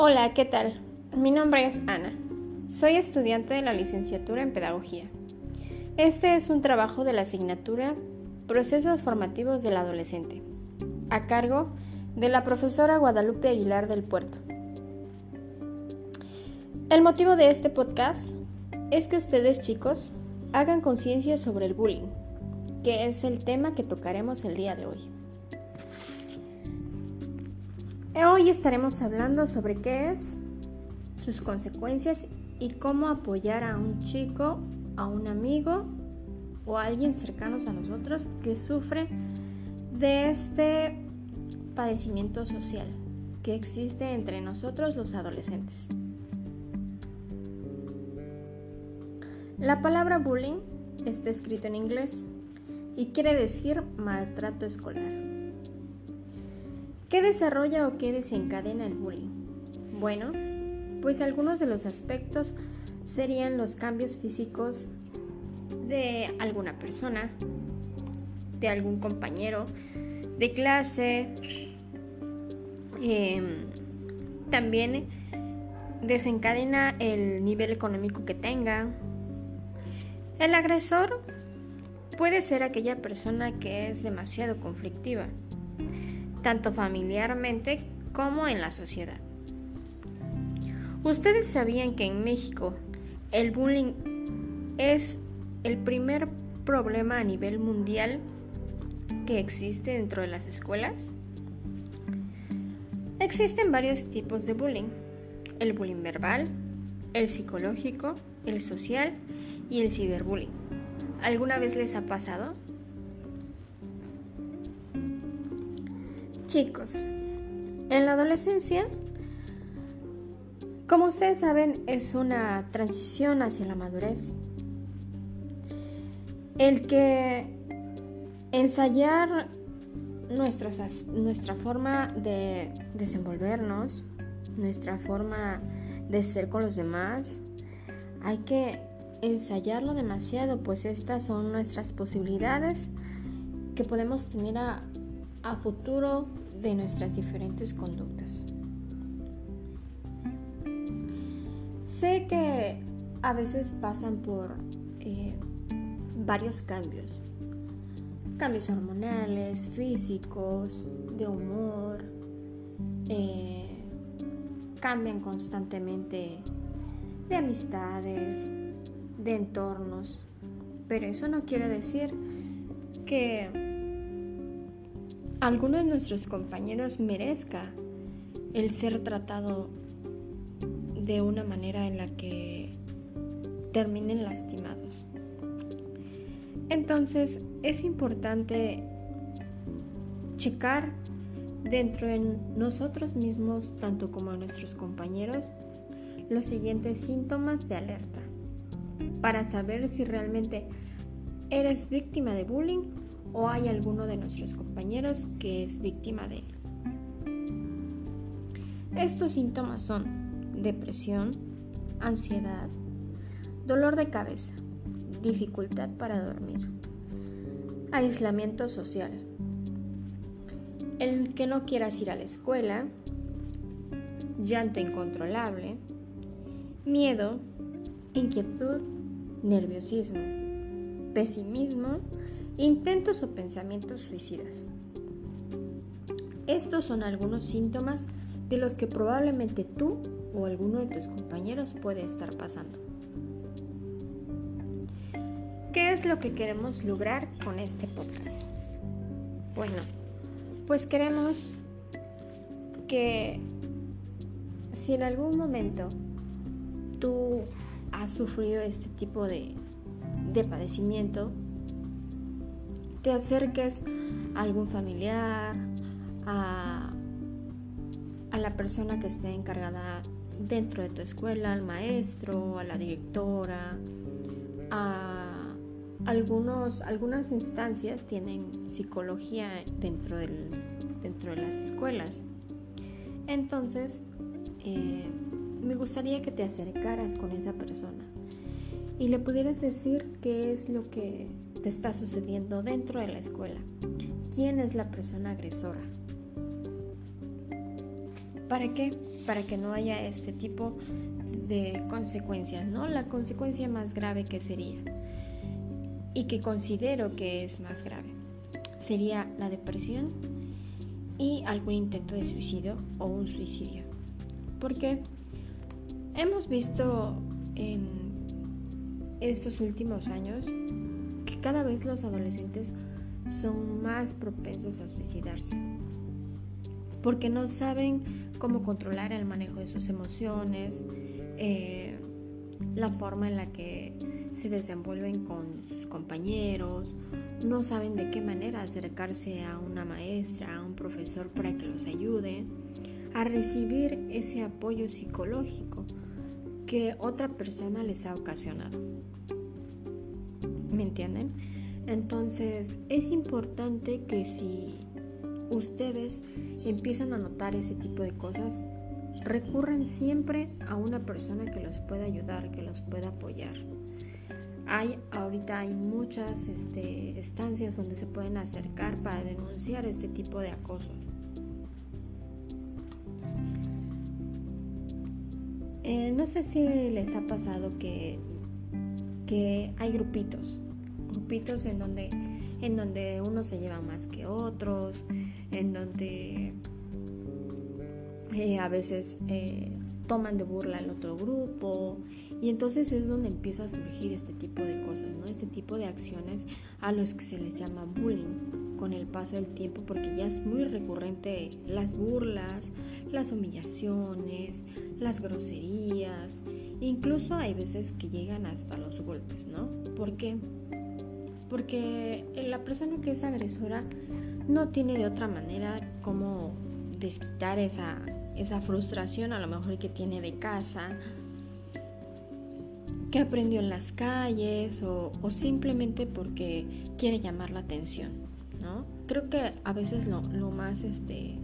Hola, ¿qué tal? Mi nombre es Ana. Soy estudiante de la licenciatura en Pedagogía. Este es un trabajo de la asignatura Procesos Formativos del Adolescente, a cargo de la profesora Guadalupe Aguilar del Puerto. El motivo de este podcast es que ustedes chicos hagan conciencia sobre el bullying, que es el tema que tocaremos el día de hoy. Hoy estaremos hablando sobre qué es, sus consecuencias y cómo apoyar a un chico, a un amigo o a alguien cercano a nosotros que sufre de este padecimiento social que existe entre nosotros los adolescentes. La palabra bullying está escrito en inglés y quiere decir maltrato escolar. ¿Qué desarrolla o qué desencadena el bullying? Bueno, pues algunos de los aspectos serían los cambios físicos de alguna persona, de algún compañero de clase, em, también desencadena el nivel económico que tenga. El agresor puede ser aquella persona que es demasiado conflictiva tanto familiarmente como en la sociedad. ¿Ustedes sabían que en México el bullying es el primer problema a nivel mundial que existe dentro de las escuelas? Existen varios tipos de bullying. El bullying verbal, el psicológico, el social y el ciberbullying. ¿Alguna vez les ha pasado? Chicos, en la adolescencia, como ustedes saben, es una transición hacia la madurez. El que ensayar nuestra forma de desenvolvernos, nuestra forma de ser con los demás, hay que ensayarlo demasiado, pues estas son nuestras posibilidades que podemos tener a, a futuro de nuestras diferentes conductas. Sé que a veces pasan por eh, varios cambios, cambios hormonales, físicos, de humor, eh, cambian constantemente de amistades, de entornos, pero eso no quiere decir que alguno de nuestros compañeros merezca el ser tratado de una manera en la que terminen lastimados. Entonces es importante checar dentro de nosotros mismos, tanto como nuestros compañeros, los siguientes síntomas de alerta para saber si realmente eres víctima de bullying o hay alguno de nuestros compañeros que es víctima de él. Estos síntomas son depresión, ansiedad, dolor de cabeza, dificultad para dormir, aislamiento social, el que no quieras ir a la escuela, llanto incontrolable, miedo, inquietud, nerviosismo, pesimismo, Intentos o pensamientos suicidas. Estos son algunos síntomas de los que probablemente tú o alguno de tus compañeros puede estar pasando. ¿Qué es lo que queremos lograr con este podcast? Bueno, pues queremos que si en algún momento tú has sufrido este tipo de, de padecimiento, te acerques a algún familiar, a, la persona que esté encargada dentro de tu escuela, al maestro, a la directora, a algunos, algunas instancias tienen psicología dentro, del, dentro de las escuelas. Entonces, eh, me gustaría que te acercaras con esa persona y le pudieras decir qué es lo que te está sucediendo dentro de la escuela. ¿Quién es la persona agresora? ¿Para qué? Para que no haya este tipo de consecuencias, ¿no? La consecuencia más grave que sería y que considero que es más grave sería la depresión y algún intento de suicidio o un suicidio. Porque hemos visto en estos últimos años cada vez los adolescentes son más propensos a suicidarse. Porque no saben cómo controlar el manejo de sus emociones, eh, la forma en la que se desenvuelven con sus compañeros, no saben de qué manera acercarse a una maestra, a un profesor para que los ayude a recibir ese apoyo psicológico que otra persona les ha ocasionado. ¿Me entienden? Entonces es importante que si ustedes empiezan a notar ese tipo de cosas, recurran siempre a una persona que los pueda ayudar, que los pueda apoyar. Hay, ahorita hay muchas este, estancias donde se pueden acercar para denunciar este tipo de acoso. Eh, no sé si les ha pasado que, que hay grupitos, grupitos en donde, en donde uno se lleva más que otros, en donde eh, a veces eh, toman de burla al otro grupo y entonces es donde empieza a surgir este tipo de cosas, ¿no? Este tipo de acciones a los que se les llama bullying con el paso del tiempo porque ya es muy recurrente las burlas, las humillaciones, las groserías, incluso hay veces que llegan hasta los golpes, ¿no? ¿Por qué? Porque la persona que es agresora no tiene de otra manera cómo desquitar esa, esa frustración a lo mejor que tiene de casa que aprendió en las calles o, simplemente porque quiere llamar la atención, ¿no? Creo que a veces lo, más este,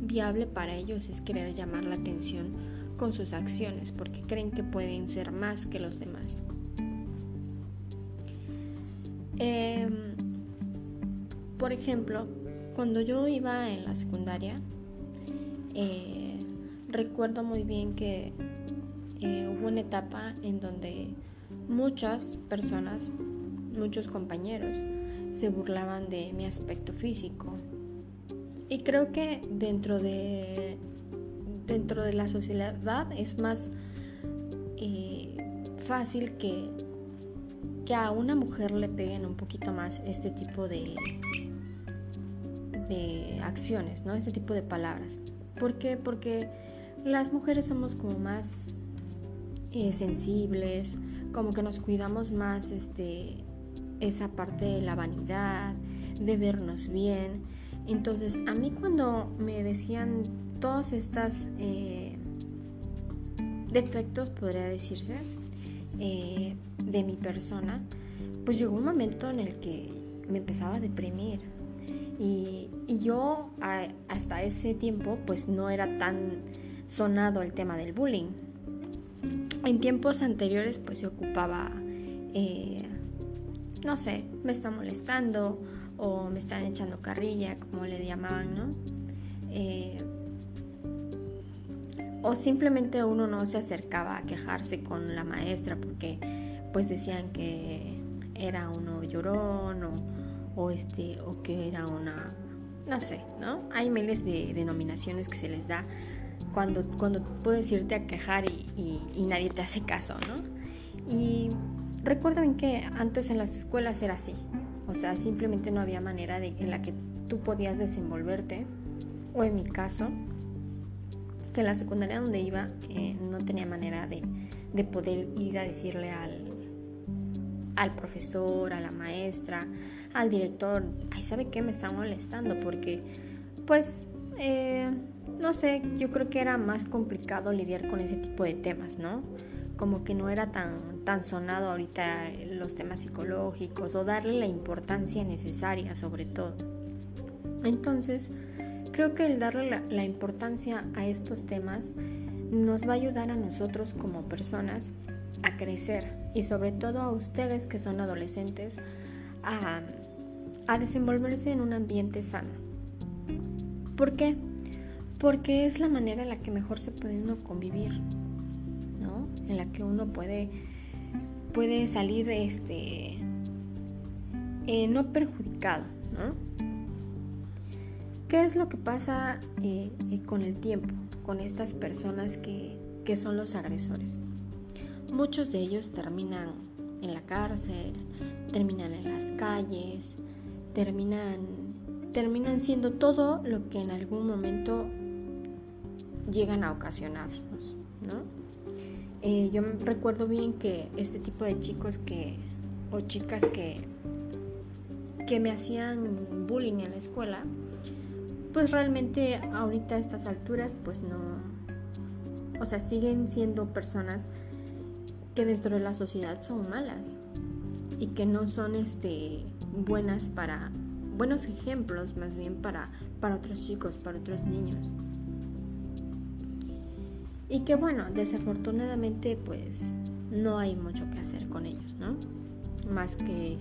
viable para ellos es querer llamar la atención con sus acciones porque creen que pueden ser más que los demás. Em, por ejemplo, cuando yo iba en la secundaria, eh, recuerdo muy bien que eh, hubo una etapa en donde muchas personas, muchos compañeros, se burlaban de mi aspecto físico. Y creo que dentro de, dentro de la sociedad es más eh, fácil que, que a una mujer le peguen un poquito más este tipo de, de acciones, ¿no? Este tipo de palabras. ¿Por qué? Porque las mujeres somos como más eh, sensibles, como que nos cuidamos más este, esa parte de la vanidad, de vernos bien. Entonces, a mí cuando me decían todos estos eh, defectos, podría decirse, eh, de mi persona, pues llegó un momento en el que me empezaba a deprimir. Y, y yo hasta ese tiempo pues no era tan sonado el tema del bullying en tiempos anteriores pues se ocupaba, eh, no sé, me está molestando o me están echando carrilla, como le llamaban, ¿no? Eh, o simplemente uno no se acercaba a quejarse con la maestra porque pues decían que era uno llorón o, o este o que era una no sé, ¿no? Hay miles de denominaciones que se les da cuando, cuando puedes irte a quejar y, nadie te hace caso, ¿no? Y recuerden que antes en las escuelas era así, o sea, simplemente no había manera de, en la que tú podías desenvolverte, o en mi caso, que en la secundaria donde iba eh, no tenía manera de, de, poder ir a decirle al, al profesor, a la maestra, al director, ay, ¿sabe qué? Me está molestando porque, pues, eh, no sé, yo creo que era más complicado lidiar con ese tipo de temas, ¿no? Como que no era tan, tan sonado ahorita los temas psicológicos o darle la importancia necesaria sobre todo. Entonces, creo que el darle la, la importancia a estos temas nos va a ayudar a nosotros como personas a crecer y sobre todo a ustedes que son adolescentes a, a desenvolverse en un ambiente sano. ¿Por qué? porque es la manera en la que mejor se puede uno convivir, ¿no? En la que uno puede, puede salir este, eh, no perjudicado, ¿no? ¿Qué es lo que pasa eh, eh, con el tiempo, con estas personas que, que son los agresores? Muchos de ellos terminan en la cárcel, terminan en las calles, terminan, terminan siendo todo lo que en algún momento llegan a ocasionarnos, ¿no? Eh, yo recuerdo bien que este tipo de chicos que o chicas que que me hacían bullying en la escuela, pues realmente ahorita a estas alturas pues no, o sea, siguen siendo personas que dentro de la sociedad son malas y que no son este buenas para buenos ejemplos más bien para para otros chicos, para otros niños. Y que bueno, desafortunadamente pues no hay mucho que hacer con ellos, ¿no? Más que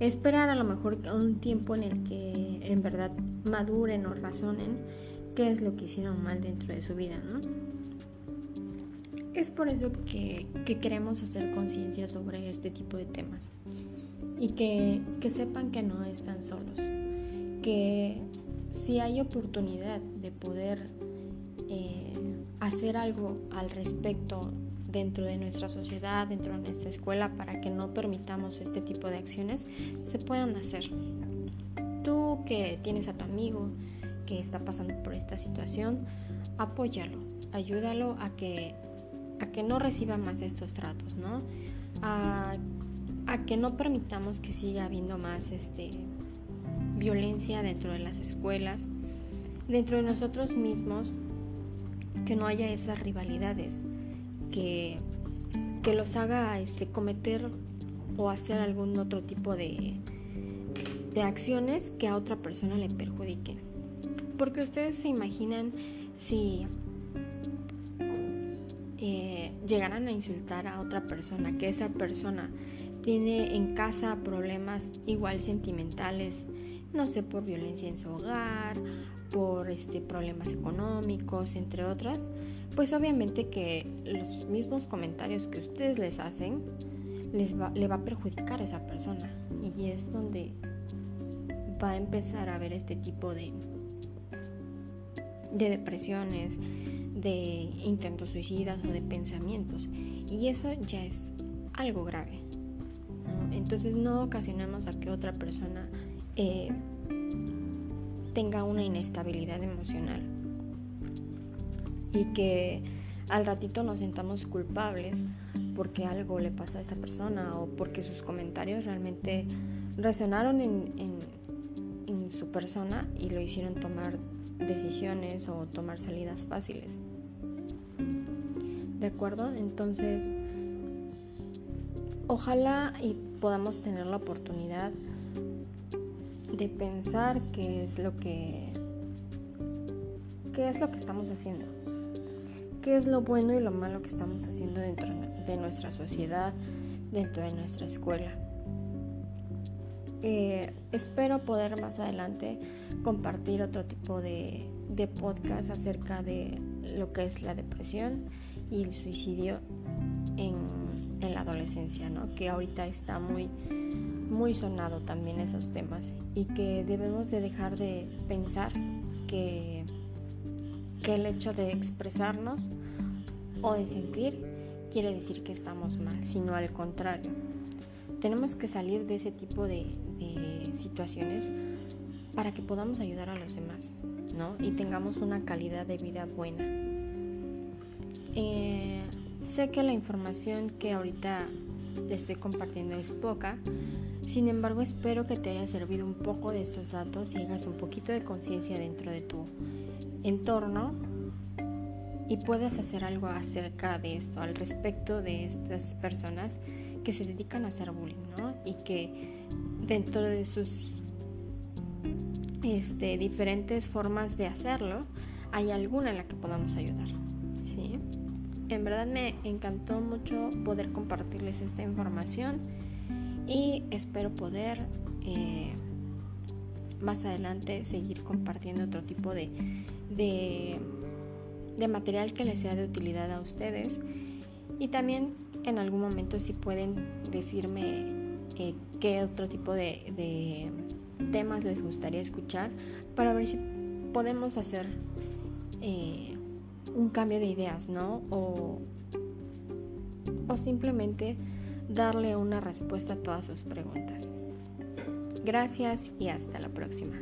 esperar a lo mejor un tiempo en el que en verdad maduren o razonen qué es lo que hicieron mal dentro de su vida, ¿no? Es por eso que, queremos hacer conciencia sobre este tipo de temas y que, sepan que no están solos, que si hay oportunidad de poder eh, hacer algo al respecto dentro de nuestra sociedad, dentro de nuestra escuela, para que no permitamos este tipo de acciones, se puedan hacer. Tú que tienes a tu amigo que está pasando por esta situación, apóyalo, ayúdalo a que, a que no reciba más estos tratos, ¿no? A, que no permitamos que siga habiendo más este, violencia dentro de las escuelas, dentro de nosotros mismos, que no haya esas rivalidades que, que los haga este, cometer o hacer algún otro tipo de, de acciones que a otra persona le perjudiquen. Porque ustedes se imaginan si eh, a insultar a otra persona, que esa persona tiene en casa problemas igual sentimentales, no sé, por violencia en su hogar por este, problemas económicos, entre otras, pues obviamente que los mismos comentarios que ustedes les hacen les va, le va a perjudicar a esa persona. Y es donde va a empezar a haber este tipo de, de depresiones, de intentos suicidas o de pensamientos. Y eso ya es algo grave. Entonces no ocasionamos a que otra persona eh, tenga una inestabilidad emocional y que al ratito nos sentamos culpables porque algo le pasa a esa persona o porque sus comentarios realmente resonaron en, en, su persona y lo hicieron tomar decisiones o tomar salidas fáciles. ¿De acuerdo? Entonces, ojalá y podamos tener la oportunidad de pensar qué es lo que qué es lo que estamos haciendo qué es lo bueno y lo malo que estamos haciendo dentro de nuestra sociedad dentro de nuestra escuela eh, espero poder más adelante compartir otro tipo de, de podcast acerca de lo que es la depresión y el suicidio en, la adolescencia, ¿no? que ahorita está muy muy sonado también esos temas y que debemos de dejar de pensar que, que el hecho de expresarnos o de sentir quiere decir que estamos mal, sino al contrario. Tenemos que salir de ese tipo de, situaciones para que podamos ayudar a los demás ¿no? y tengamos una calidad de vida buena. Eh, sé que la información que ahorita te estoy compartiendo es poca, sin embargo, espero que te haya servido un poco de estos datos y hagas un poquito de conciencia dentro de tu entorno y puedas hacer algo acerca de esto, al respecto de estas personas que se dedican a hacer bullying, ¿no? Y que dentro de sus este, diferentes formas de hacerlo, hay alguna en la que podamos ayudar, ¿sí? En verdad me encantó mucho poder compartirles esta información y espero poder eh, más adelante seguir compartiendo otro tipo de, de, material que les sea de utilidad a ustedes. Y también en algún momento si pueden decirme eh, qué otro tipo de, temas les gustaría escuchar para ver si podemos hacer eh, un cambio de ideas, ¿no? O, o simplemente darle una respuesta a todas sus preguntas. Gracias y hasta la próxima.